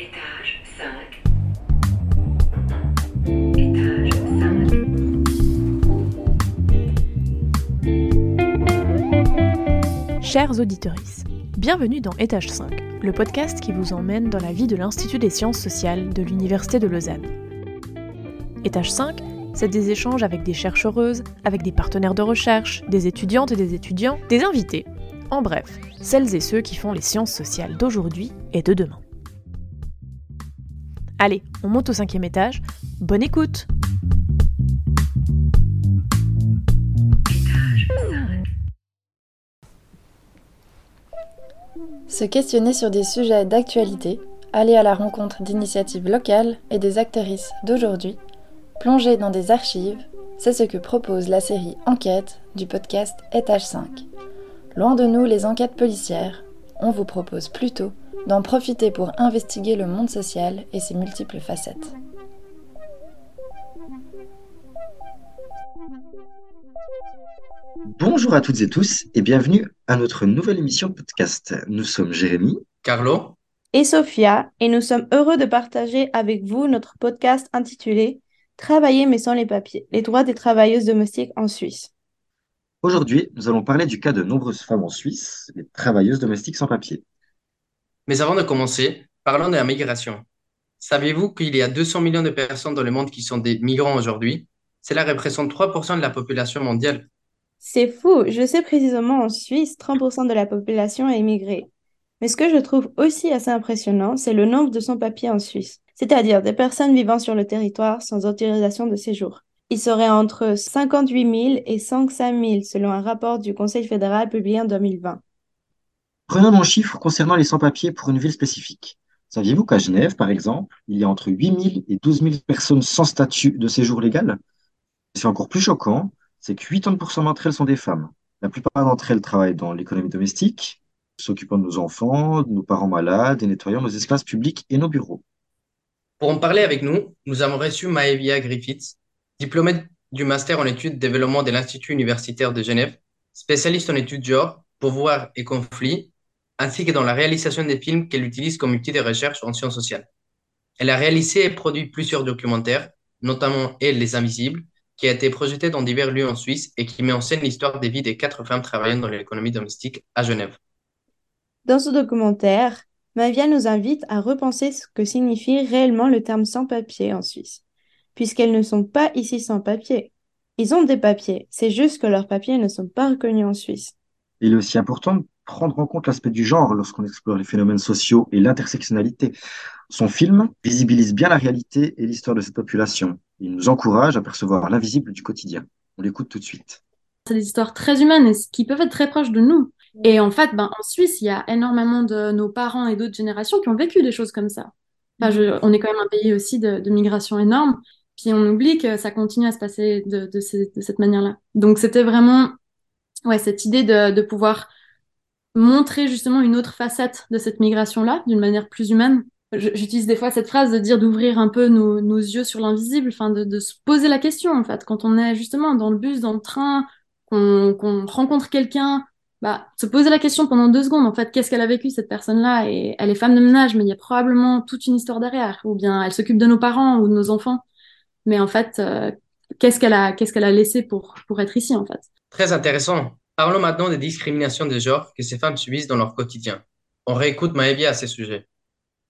Étage 5. Étage 5. Chers auditeurs, bienvenue dans Étage 5, le podcast qui vous emmène dans la vie de l'Institut des sciences sociales de l'Université de Lausanne. Étage 5, c'est des échanges avec des chercheuses, avec des partenaires de recherche, des étudiantes et des étudiants, des invités. En bref, celles et ceux qui font les sciences sociales d'aujourd'hui et de demain. Allez, on monte au cinquième étage. Bonne écoute Se questionner sur des sujets d'actualité, aller à la rencontre d'initiatives locales et des actrices d'aujourd'hui, plonger dans des archives, c'est ce que propose la série Enquête du podcast Étage 5. Loin de nous les enquêtes policières, on vous propose plutôt d'en profiter pour investiguer le monde social et ses multiples facettes. Bonjour à toutes et tous et bienvenue à notre nouvelle émission podcast. Nous sommes Jérémy, Carlo, et Sophia, et nous sommes heureux de partager avec vous notre podcast intitulé Travailler mais sans les papiers, les droits des travailleuses domestiques en Suisse. Aujourd'hui, nous allons parler du cas de nombreuses femmes en Suisse, les travailleuses domestiques sans papier. Mais avant de commencer, parlons de la migration. Saviez-vous qu'il y a 200 millions de personnes dans le monde qui sont des migrants aujourd'hui? Cela représente 3% de la population mondiale. C'est fou, je sais précisément en Suisse, 30% de la population est immigrée. Mais ce que je trouve aussi assez impressionnant, c'est le nombre de sans-papiers en Suisse, c'est-à-dire des personnes vivant sur le territoire sans autorisation de séjour. Il serait entre 58 000 et 105 000 selon un rapport du Conseil fédéral publié en 2020. Prenons un chiffre concernant les sans-papiers pour une ville spécifique. Saviez-vous qu'à Genève, par exemple, il y a entre 8 000 et 12 000 personnes sans statut de séjour légal? C'est encore plus choquant, c'est que 80% d'entre elles sont des femmes. La plupart d'entre elles travaillent dans l'économie domestique, s'occupant de nos enfants, de nos parents malades et nettoyant nos espaces publics et nos bureaux. Pour en parler avec nous, nous avons reçu Maevia Griffiths, diplômée du master en études développement de l'Institut universitaire de Genève, spécialiste en études genre, pouvoir et conflits, ainsi que dans la réalisation des films qu'elle utilise comme outil de recherche en sciences sociales. Elle a réalisé et produit plusieurs documentaires, notamment Elle, les Invisibles, qui a été projeté dans divers lieux en Suisse et qui met en scène l'histoire des vies des quatre femmes travaillant dans l'économie domestique à Genève. Dans ce documentaire, Mavia nous invite à repenser ce que signifie réellement le terme sans-papier en Suisse, puisqu'elles ne sont pas ici sans papier. Ils ont des papiers, c'est juste que leurs papiers ne sont pas reconnus en Suisse. Il est aussi important de prendre en compte l'aspect du genre lorsqu'on explore les phénomènes sociaux et l'intersectionnalité. Son film visibilise bien la réalité et l'histoire de cette population. Il nous encourage à percevoir l'invisible du quotidien. On l'écoute tout de suite. C'est des histoires très humaines et qui peuvent être très proches de nous. Et en fait, ben, en Suisse, il y a énormément de nos parents et d'autres générations qui ont vécu des choses comme ça. Enfin, on est quand même un pays aussi de, migration énorme. Puis on oublie que ça continue à se passer de, de, cette manière-là. Donc c'était vraiment ouais, cette idée de pouvoir montrer justement une autre facette de cette migration-là, d'une manière plus humaine. J'utilise des fois cette phrase de dire d'ouvrir un peu nos, yeux sur l'invisible, enfin de, se poser la question en fait, quand on est justement dans le bus, dans le train, qu'on rencontre quelqu'un, bah, se poser la question pendant deux secondes, en fait, qu'est-ce qu'elle a vécu cette personne-là? Et elle est femme de ménage, mais il y a probablement toute une histoire derrière, ou bien elle s'occupe de nos parents ou de nos enfants, mais en fait, euh, qu'est-ce qu'elle a, a laissé pour pour être ici en fait? Très intéressant. Parlons maintenant des discriminations de genre que ces femmes subissent dans leur quotidien. On réécoute Maëvia à ces sujets.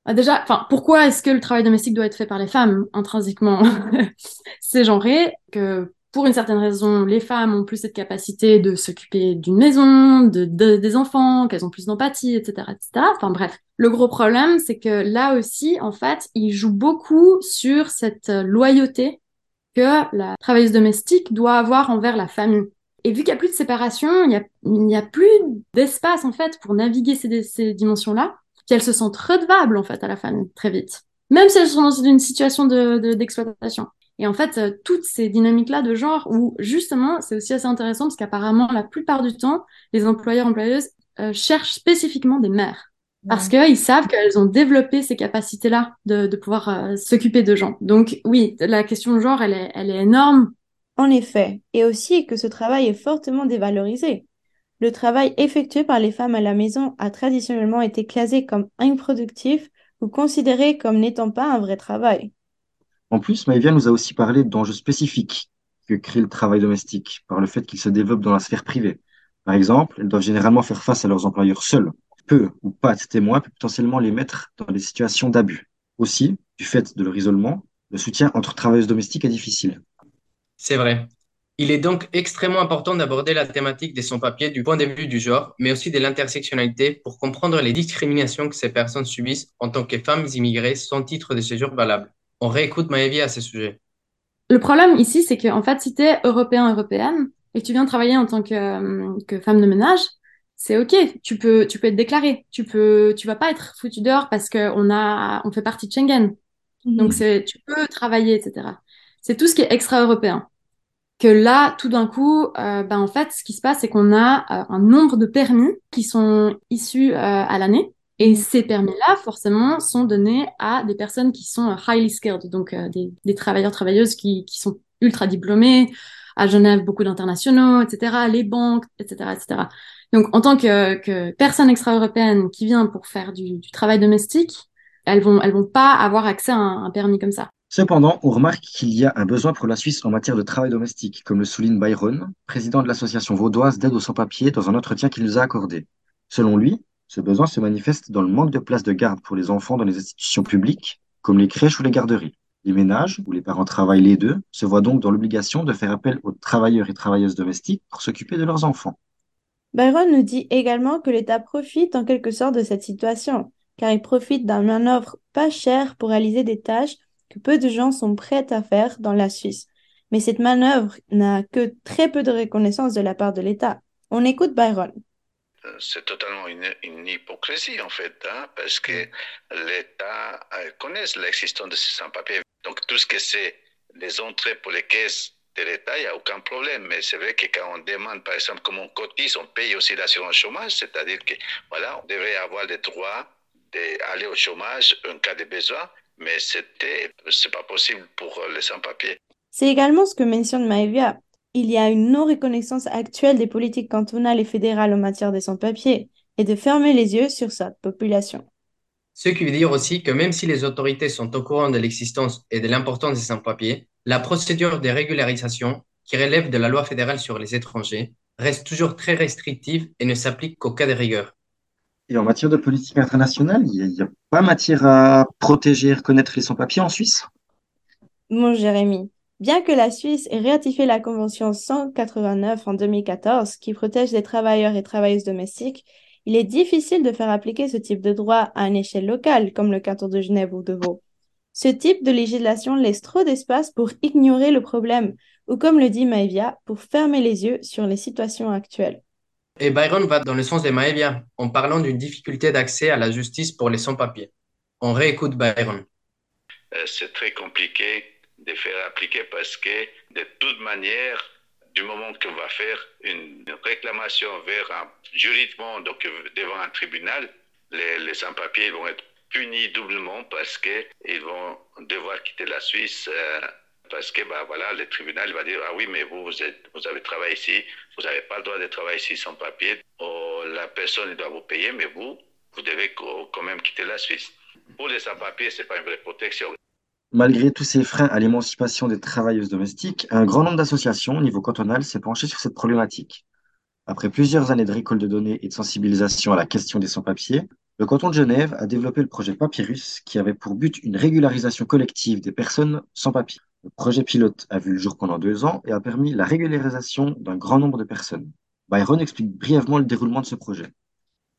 Ah, déjà, pourquoi est-ce que le travail domestique doit être fait par les femmes intrinsèquement C'est genré que pour une certaine raison, les femmes ont plus cette capacité de s'occuper d'une maison, de, de, des enfants, qu'elles ont plus d'empathie, etc., etc. Enfin bref, le gros problème, c'est que là aussi, en fait, ils jouent beaucoup sur cette loyauté que la travailleuse domestique doit avoir envers la famille. Et vu qu'il n'y a plus de séparation, il n'y a, plus d'espace en fait pour naviguer ces, ces dimensions-là, qu'elles se sentent redevables en fait à la famille très vite, même si elles sont dans une situation d'exploitation. De, et en fait, euh, toutes ces dynamiques-là de genre, où justement, c'est aussi assez intéressant parce qu'apparemment, la plupart du temps, les employeurs-employeuses euh, cherchent spécifiquement des mères. Parce qu'ils savent qu'elles ont développé ces capacités-là de, de pouvoir euh, s'occuper de gens. Donc oui, la question de genre, elle est, elle est énorme. En effet, et aussi que ce travail est fortement dévalorisé. Le travail effectué par les femmes à la maison a traditionnellement été classé comme improductif ou considéré comme n'étant pas un vrai travail. En plus, Maëvia nous a aussi parlé d'enjeux spécifiques que crée le travail domestique par le fait qu'il se développe dans la sphère privée. Par exemple, elles doivent généralement faire face à leurs employeurs seuls. Peu ou pas de témoins peut potentiellement les mettre dans des situations d'abus. Aussi, du fait de leur isolement, le soutien entre travailleuses domestiques est difficile. C'est vrai. Il est donc extrêmement important d'aborder la thématique des sans-papiers du point de vue du genre, mais aussi de l'intersectionnalité pour comprendre les discriminations que ces personnes subissent en tant que femmes immigrées sans titre de séjour valable. On réécoute Maëvie à ce sujet. Le problème ici, c'est que en fait, si tu es européen, européenne, et que tu viens travailler en tant que, euh, que femme de ménage, c'est ok, tu peux, tu peux être déclaré, tu peux, tu vas pas être foutu dehors parce qu'on a, on fait partie de Schengen. Donc c'est, tu peux travailler, etc. C'est tout ce qui est extra-européen. Que là, tout d'un coup, euh, ben en fait, ce qui se passe, c'est qu'on a euh, un nombre de permis qui sont issus euh, à l'année. Et ces permis-là, forcément, sont donnés à des personnes qui sont highly skilled, donc des, des travailleurs, travailleuses qui, qui sont ultra diplômés, à Genève, beaucoup d'internationaux, etc., les banques, etc., etc. Donc, en tant que, que personne extra-européenne qui vient pour faire du, du, travail domestique, elles vont, elles vont pas avoir accès à un, un permis comme ça. Cependant, on remarque qu'il y a un besoin pour la Suisse en matière de travail domestique, comme le souligne Byron, président de l'association vaudoise d'aide aux sans-papiers, dans un entretien qu'il nous a accordé. Selon lui, ce besoin se manifeste dans le manque de places de garde pour les enfants dans les institutions publiques, comme les crèches ou les garderies. Les ménages, où les parents travaillent les deux, se voient donc dans l'obligation de faire appel aux travailleurs et travailleuses domestiques pour s'occuper de leurs enfants. Byron nous dit également que l'État profite en quelque sorte de cette situation, car il profite d'un main-d'œuvre pas cher pour réaliser des tâches que peu de gens sont prêts à faire dans la Suisse. Mais cette manœuvre n'a que très peu de reconnaissance de la part de l'État. On écoute Byron. C'est totalement une, une, hypocrisie en fait, hein, parce que l'État euh, connaît l'existence de ces sans-papiers. Donc tout ce que c'est les entrées pour les caisses de l'État, il n'y a aucun problème. Mais c'est vrai que quand on demande, par exemple, comment on cotise, on paye aussi l'assurance chômage, c'est-à-dire que voilà, on devrait avoir le droit d'aller au chômage en cas de besoin, mais c'était, c'est pas possible pour les sans-papiers. C'est également ce que mentionne Maevia. Il y a une non-reconnaissance actuelle des politiques cantonales et fédérales en matière des sans-papiers et de fermer les yeux sur sa population. Ce qui veut dire aussi que même si les autorités sont au courant de l'existence et de l'importance des sans-papiers, la procédure de régularisation, qui relève de la loi fédérale sur les étrangers, reste toujours très restrictive et ne s'applique qu'au cas de rigueur. Et en matière de politique internationale, il n'y a, pas matière à protéger et reconnaître les sans-papiers en Suisse? Mon Jérémy, bien que la Suisse ait ratifié la Convention 189 en 2014 qui protège les travailleurs et travailleuses domestiques, il est difficile de faire appliquer ce type de droit à une échelle locale, comme le canton de Genève ou de Vaud. Ce type de législation laisse trop d'espace pour ignorer le problème, ou comme le dit Maevia, pour fermer les yeux sur les situations actuelles. Et Byron va dans le sens de Maevia, en parlant d'une difficulté d'accès à la justice pour les sans-papiers. On réécoute Byron. Euh, C'est très compliqué de faire appliquer parce que, de toute manière, du moment qu'on va faire une réclamation vers un, juridiquement, donc devant un tribunal, les, sans-papiers vont être punis doublement parce qu'ils vont devoir quitter la Suisse euh, parce que bah, voilà, le tribunal va dire Ah oui, mais vous, vous, êtes, vous avez travaillé ici, vous n'avez pas le droit de travailler ici sans papier. La personne doit vous payer, mais vous, vous devez quand même quitter la Suisse. Pour les sans-papiers, ce n'est pas une vraie protection. Malgré tous ces freins à l'émancipation des travailleuses domestiques, un grand nombre d'associations au niveau cantonal s'est penché sur cette problématique. Après plusieurs années de récolte de données et de sensibilisation à la question des sans-papiers, le canton de Genève a développé le projet Papyrus qui avait pour but une régularisation collective des personnes sans papier. Le projet pilote a vu le jour pendant deux ans et a permis la régularisation d'un grand nombre de personnes. Byron explique brièvement le déroulement de ce projet.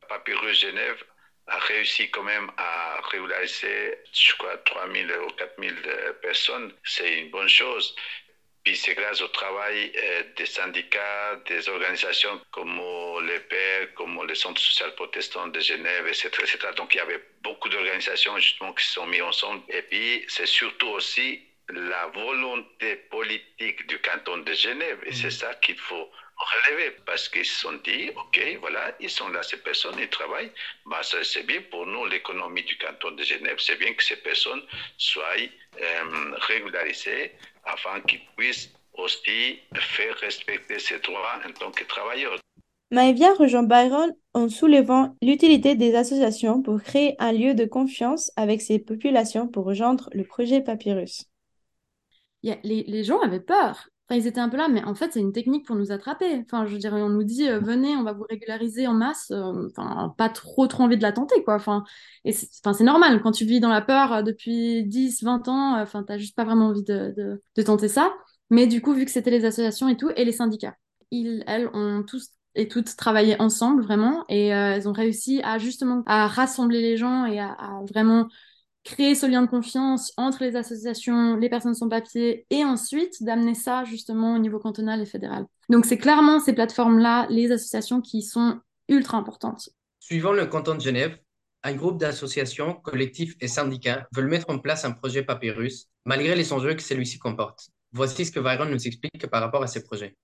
Papyrus Genève a réussi quand même à régulariser, je crois, 3 000 ou 4 000 personnes. C'est une bonne chose. Puis c'est grâce au travail des syndicats, des organisations comme les Pères, comme le Centre social protestant de Genève, etc. Donc il y avait beaucoup d'organisations justement qui se sont mises ensemble. Et puis c'est surtout aussi la volonté politique du canton de Genève. Et c'est ça qu'il faut relever parce qu'ils se sont dit, OK, voilà, ils sont là, ces personnes, ils travaillent. Bah, c'est bien pour nous, l'économie du canton de Genève. C'est bien que ces personnes soient euh, régularisées afin qu'ils puissent aussi faire respecter ses droits en tant que travailleurs. Maevia rejoint Byron en soulevant l'utilité des associations pour créer un lieu de confiance avec ces populations pour rejoindre le projet Papyrus. Les, gens avaient peur. Enfin, ils étaient un peu là, mais en fait, c'est une technique pour nous attraper. Enfin, je dirais, on nous dit, euh, venez, on va vous régulariser en masse. Euh, Enfin, pas trop, trop envie de la tenter, quoi. Enfin, c'est normal. Quand tu vis dans la peur euh, depuis 10, 20 ans, enfin, t'as juste pas vraiment envie de, tenter ça. Mais du coup, vu que c'était les associations et tout, et les syndicats, ils, elles, ont tous et toutes travaillé ensemble, vraiment. Et elles ont réussi à justement à rassembler les gens et à vraiment créer ce lien de confiance entre les associations, les personnes sans papier, et ensuite d'amener ça justement au niveau cantonal et fédéral. Donc c'est clairement ces plateformes-là, les associations qui sont ultra importantes. Suivant le canton de Genève, un groupe d'associations, collectifs et syndicats veulent mettre en place un projet Papyrus, malgré les enjeux que celui-ci comporte. Voici ce que Byron nous explique par rapport à ces projets.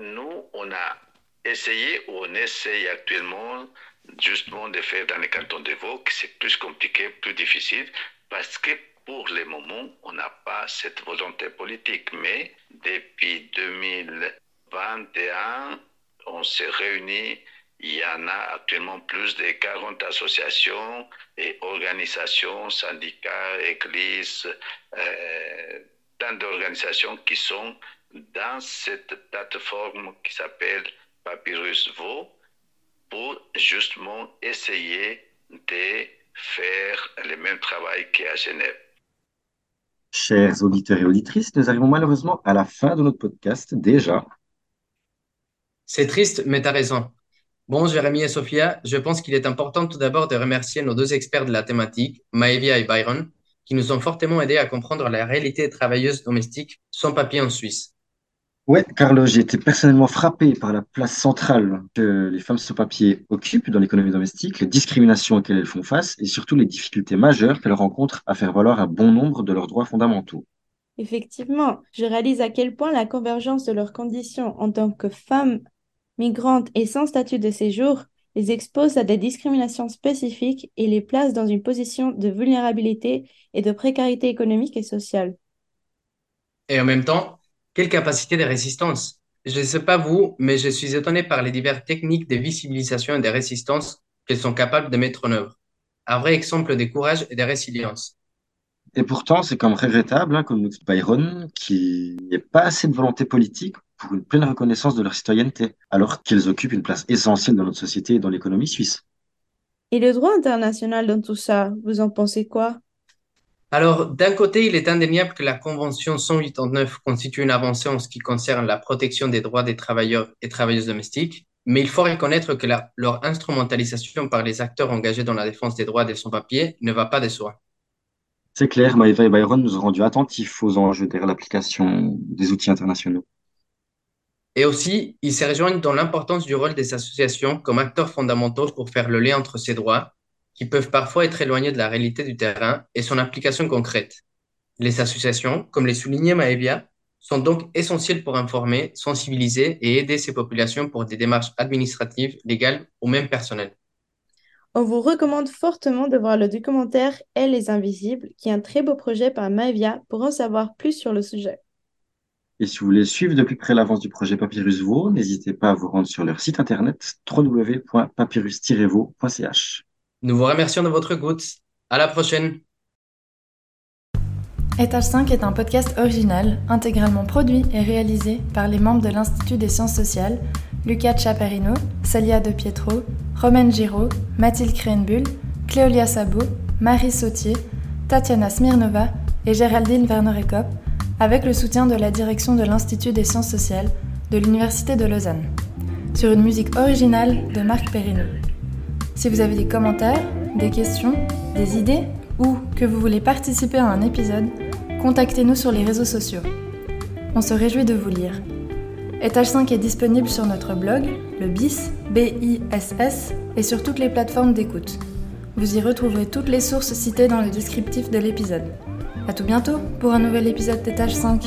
Nous, on a essayé ou on essaye actuellement justement de faire dans les cantons de Vaud, c'est plus compliqué, plus difficile, parce que pour le moment, on n'a pas cette volonté politique. Mais depuis 2021, on s'est réunis. Il y en a actuellement plus de 40 associations et organisations, syndicats, églises, euh, tant d'organisations qui sont dans cette plateforme qui s'appelle Papyrus Vaud pour justement essayer de faire le même travail qu'à Genève. Chers auditeurs et auditrices, nous arrivons malheureusement à la fin de notre podcast déjà. C'est triste, mais tu as raison. Bon, Jérémy et Sophia, je pense qu'il est important tout d'abord de remercier nos deux experts de la thématique, Maevia et Byron, qui nous ont fortement aidés à comprendre la réalité des travailleuses domestiques sans papier en Suisse. Ouais, Carlo, j'ai été personnellement frappé par la place centrale que les femmes sans papier occupent dans l'économie domestique, les discriminations auxquelles elles font face et surtout les difficultés majeures qu'elles rencontrent à faire valoir un bon nombre de leurs droits fondamentaux. Effectivement, je réalise à quel point la convergence de leurs conditions en tant que femmes migrantes et sans statut de séjour les expose à des discriminations spécifiques et les place dans une position de vulnérabilité et de précarité économique et sociale. Et en même temps, quelle capacité de résistance! Je ne sais pas vous, mais je suis étonné par les diverses techniques de visibilisation et de résistance qu'elles sont capables de mettre en œuvre. Un vrai exemple de courage et de résilience. Et pourtant, c'est comme regrettable, hein, comme nous dit Byron, qu'il n'y ait pas assez de volonté politique pour une pleine reconnaissance de leur citoyenneté, alors qu'ils occupent une place essentielle dans notre société et dans l'économie suisse. Et le droit international dans tout ça, vous en pensez quoi? Alors, d'un côté, il est indéniable que la Convention 189 constitue une avancée en ce qui concerne la protection des droits des travailleurs et travailleuses domestiques, mais il faut reconnaître que la- leur instrumentalisation par les acteurs engagés dans la défense des droits des sans-papiers ne va pas de soi. C'est clair, Maëva et Byron nous ont rendus attentifs aux enjeux derrière l'application des outils internationaux. Et aussi, ils se rejoignent dans l'importance du rôle des associations comme acteurs fondamentaux pour faire le lien entre ces droits, qui peuvent parfois être éloignés de la réalité du terrain et son application concrète. Les associations, comme les soulignait Maevia, sont donc essentielles pour informer, sensibiliser et aider ces populations pour des démarches administratives, légales ou même personnelles. On vous recommande fortement de voir le documentaire Elle les Invisibles, qui est un très beau projet par Maevia pour en savoir plus sur le sujet. Et si vous voulez suivre de plus près l'avance du projet Papyrus Vaud, n'hésitez pas à vous rendre sur leur site internet www.papyrus-vaud.ch. Nous vous remercions de votre écoute. À la prochaine! Étage 5 est un podcast original, intégralement produit et réalisé par les membres de l'Institut des sciences sociales, Lucas Chaparino, Celia De Pietro, Romaine Giraud, Mathilde Krenbull, Cléolia Sabot, Marie Sautier, Tatiana Smirnova et Géraldine Werner-Ekop, avec le soutien de la direction de l'Institut des sciences sociales de l'Université de Lausanne, sur une musique originale de Marc Perrineau. Si vous avez des commentaires, des questions, des idées ou que vous voulez participer à un épisode, contactez-nous sur les réseaux sociaux. On se réjouit de vous lire. Étage 5 est disponible sur notre blog, le BIS, B-I-S-S, et sur toutes les plateformes d'écoute. Vous y retrouverez toutes les sources citées dans le descriptif de l'épisode. A tout bientôt pour un nouvel épisode d'Étage 5.